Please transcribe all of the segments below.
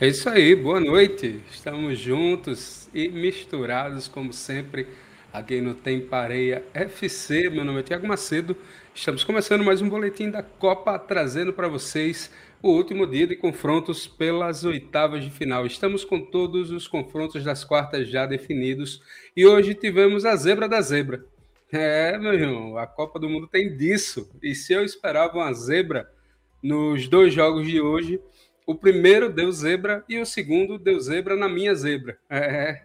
É isso aí, boa noite. Estamos juntos e misturados, como sempre, aqui no Tem Pareia FC. Meu nome é Tiago Macedo. Estamos começando mais um boletim da Copa, trazendo para vocês o último dia de confrontos pelas oitavas de final. Estamos com todos os confrontos das quartas já definidos e hoje tivemos a zebra da zebra. É, meu irmão, a Copa do Mundo tem disso. E se eu esperava uma zebra nos dois jogos de hoje, o primeiro deu zebra e o segundo deu zebra na minha zebra. É,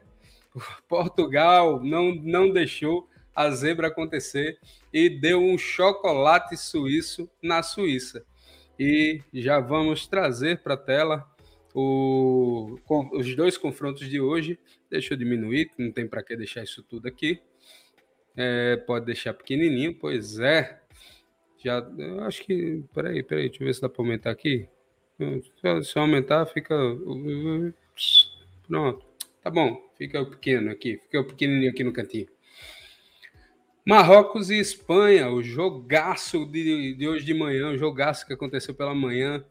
Portugal não, não deixou a zebra acontecer e deu um chocolate suíço na Suíça. E já vamos trazer para a tela o, os dois confrontos de hoje. Deixa eu diminuir, não tem para que deixar isso tudo aqui. É, pode deixar pequenininho, pois é. Já, eu acho que. Peraí, peraí, deixa eu ver se dá para aumentar aqui. Se aumentar, fica. Pronto. Tá bom. Fica pequeno aqui. Fica pequenininho aqui no cantinho. Marrocos e Espanha, o jogaço de, de hoje de manhã, o jogaço que aconteceu pela manhã.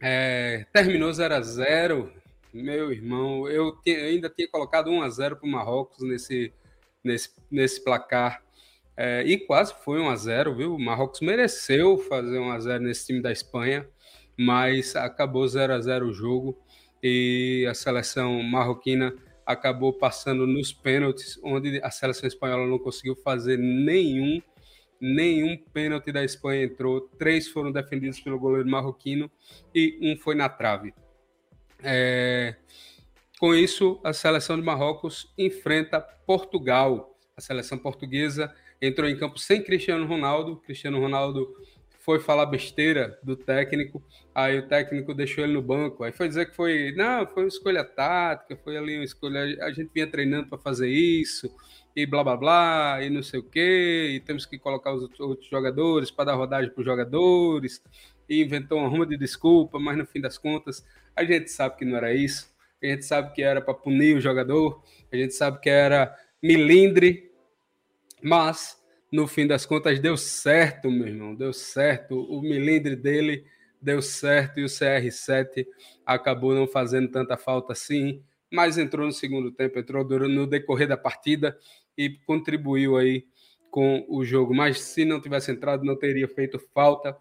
É, terminou 0 a 0 Meu irmão, eu, te, eu ainda tinha colocado 1 a 0 para o Marrocos nesse, nesse, nesse placar. É, e quase foi 1 a 0 viu? O Marrocos mereceu fazer 1 a 0 nesse time da Espanha mas acabou 0 a 0 o jogo e a seleção marroquina acabou passando nos pênaltis, onde a seleção espanhola não conseguiu fazer nenhum, nenhum pênalti da Espanha entrou, três foram defendidos pelo goleiro marroquino e um foi na trave. É... Com isso, a seleção de Marrocos enfrenta Portugal. A seleção portuguesa entrou em campo sem Cristiano Ronaldo. Cristiano Ronaldo foi falar besteira do técnico, aí o técnico deixou ele no banco, aí foi dizer que foi, não, foi uma escolha tática, foi ali uma escolha, a gente vinha treinando para fazer isso, e blá blá blá, e não sei o quê, e temos que colocar os outros jogadores para dar rodagem para os jogadores, e inventou uma ruma de desculpa, mas no fim das contas, a gente sabe que não era isso, a gente sabe que era para punir o jogador, a gente sabe que era milindre, mas no fim das contas deu certo, meu irmão, deu certo. O milindre dele deu certo e o CR7 acabou não fazendo tanta falta assim, mas entrou no segundo tempo, entrou no decorrer da partida e contribuiu aí com o jogo. Mas se não tivesse entrado, não teria feito falta,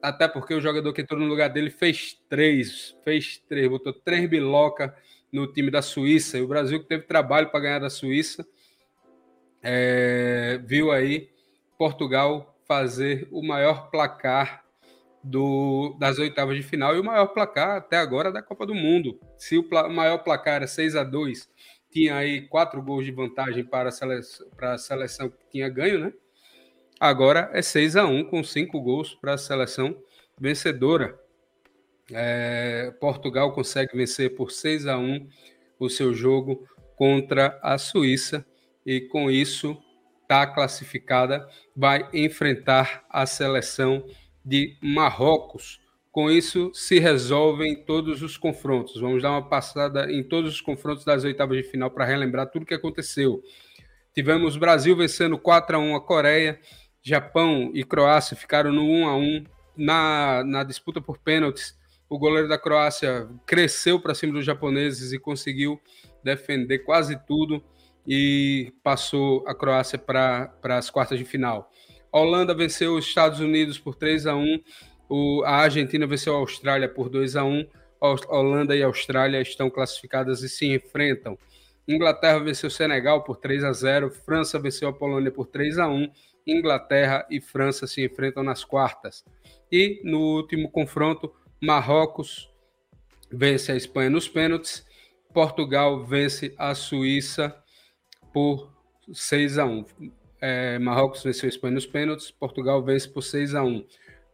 até porque o jogador que entrou no lugar dele fez três, fez três, botou três biloca no time da Suíça. E o Brasil que teve trabalho para ganhar da Suíça é, viu aí Portugal fazer o maior placar do, das oitavas de final e o maior placar até agora da Copa do Mundo. Se o, pla, maior placar era 6 a 2 tinha aí quatro gols de vantagem para a seleção, para a seleção que tinha ganho, né? Agora é 6 a 1 com cinco gols para a seleção vencedora. É, Portugal consegue vencer por 6 a 1 o seu jogo contra a Suíça e com isso está classificada, vai enfrentar a seleção de Marrocos. Com isso, se resolvem todos os confrontos. Vamos dar uma passada em todos os confrontos das oitavas de final para relembrar tudo o que aconteceu. Tivemos Brasil vencendo 4 a 1 a Coreia, Japão e Croácia ficaram no 1 a 1 na, na disputa por pênaltis. O goleiro da Croácia cresceu para cima dos japoneses e conseguiu defender quase tudo e passou a Croácia para as quartas de final. A Holanda venceu os Estados Unidos por 3 a 1 o, a Argentina venceu a Austrália por 2 a 1 a Holanda e a Austrália estão classificadas e se enfrentam. Inglaterra venceu o Senegal por 3 a 0 França venceu a Polônia por 3 a 1 Inglaterra e França se enfrentam nas quartas. E no último confronto, Marrocos vence a Espanha nos pênaltis, Portugal vence a Suíça por 6 a 1 é, Marrocos venceu a Espanha nos pênaltis, Portugal vence por 6 a 1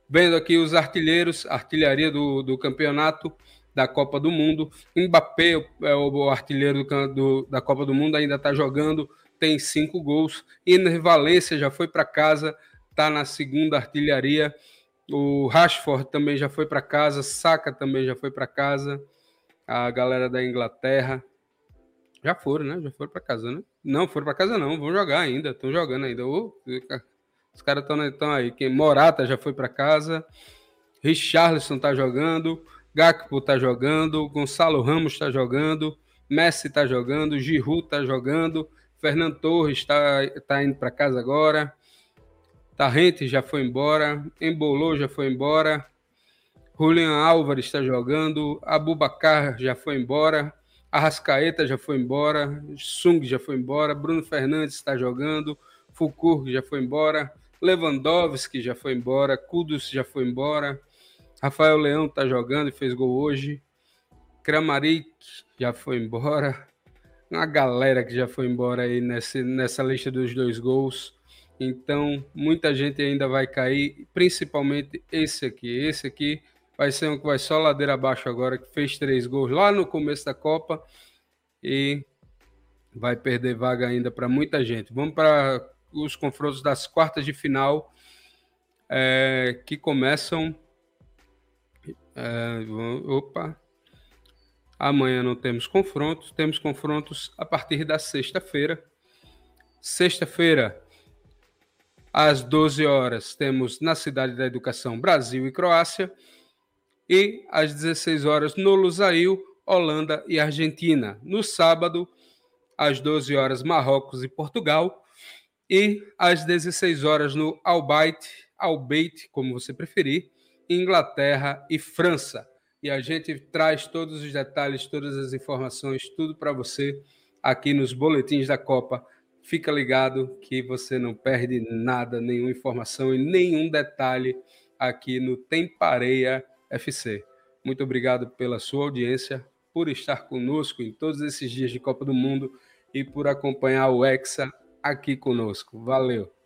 Vendo aqui os artilheiros, artilharia do, do campeonato da Copa do Mundo. Mbappé é o artilheiro do, do, da Copa do Mundo, ainda está jogando, tem cinco gols. Iner Valência já foi para casa, está na segunda artilharia. O Rashford também já foi para casa, Saka também já foi para casa. A galera da Inglaterra já foram, né? Já foram para casa, né? Não, foram para casa não, vão jogar ainda, estão jogando ainda. Os caras estão aí. Quem Morata já foi para casa, Richarlison tá jogando, Gakpo está jogando, Gonçalo Ramos está jogando, Messi está jogando, Giroud está jogando, Fernando Torres está tá indo para casa agora, Tarrente já foi embora, Embolou já foi embora, Julian Álvares está jogando, Abubacar já foi embora, Arrascaeta já foi embora, Sung já foi embora, Bruno Fernandes está jogando, Foucault já foi embora, Lewandowski já foi embora, Kudus já foi embora, Rafael Leão está jogando e fez gol hoje, Kramaric já foi embora, uma galera que já foi embora aí nessa, nessa lista dos dois gols. Então, muita gente ainda vai cair, principalmente esse aqui. Esse aqui vai ser um que vai só ladeira abaixo agora, que fez três gols lá no começo da Copa e vai perder vaga ainda para muita gente. Vamos para os confrontos das quartas de final é, que começam. É, opa! Amanhã não temos confrontos, temos confrontos a partir da sexta-feira. Sexta-feira, às 12 horas, temos na Cidade da Educação Brasil e Croácia e às 16 horas no Lusail, Holanda e Argentina. No sábado, às 12 horas, Marrocos e Portugal. E às 16 horas no Albait, Albeit, como você preferir, Inglaterra e França. E a gente traz todos os detalhes, todas as informações, tudo para você aqui nos boletins da Copa. Fica ligado que você não perde nada, nenhuma informação e nenhum detalhe aqui no Tempareia FC. Muito obrigado pela sua audiência, por estar conosco em todos esses dias de Copa do Mundo e por acompanhar o Hexa aqui conosco. Valeu!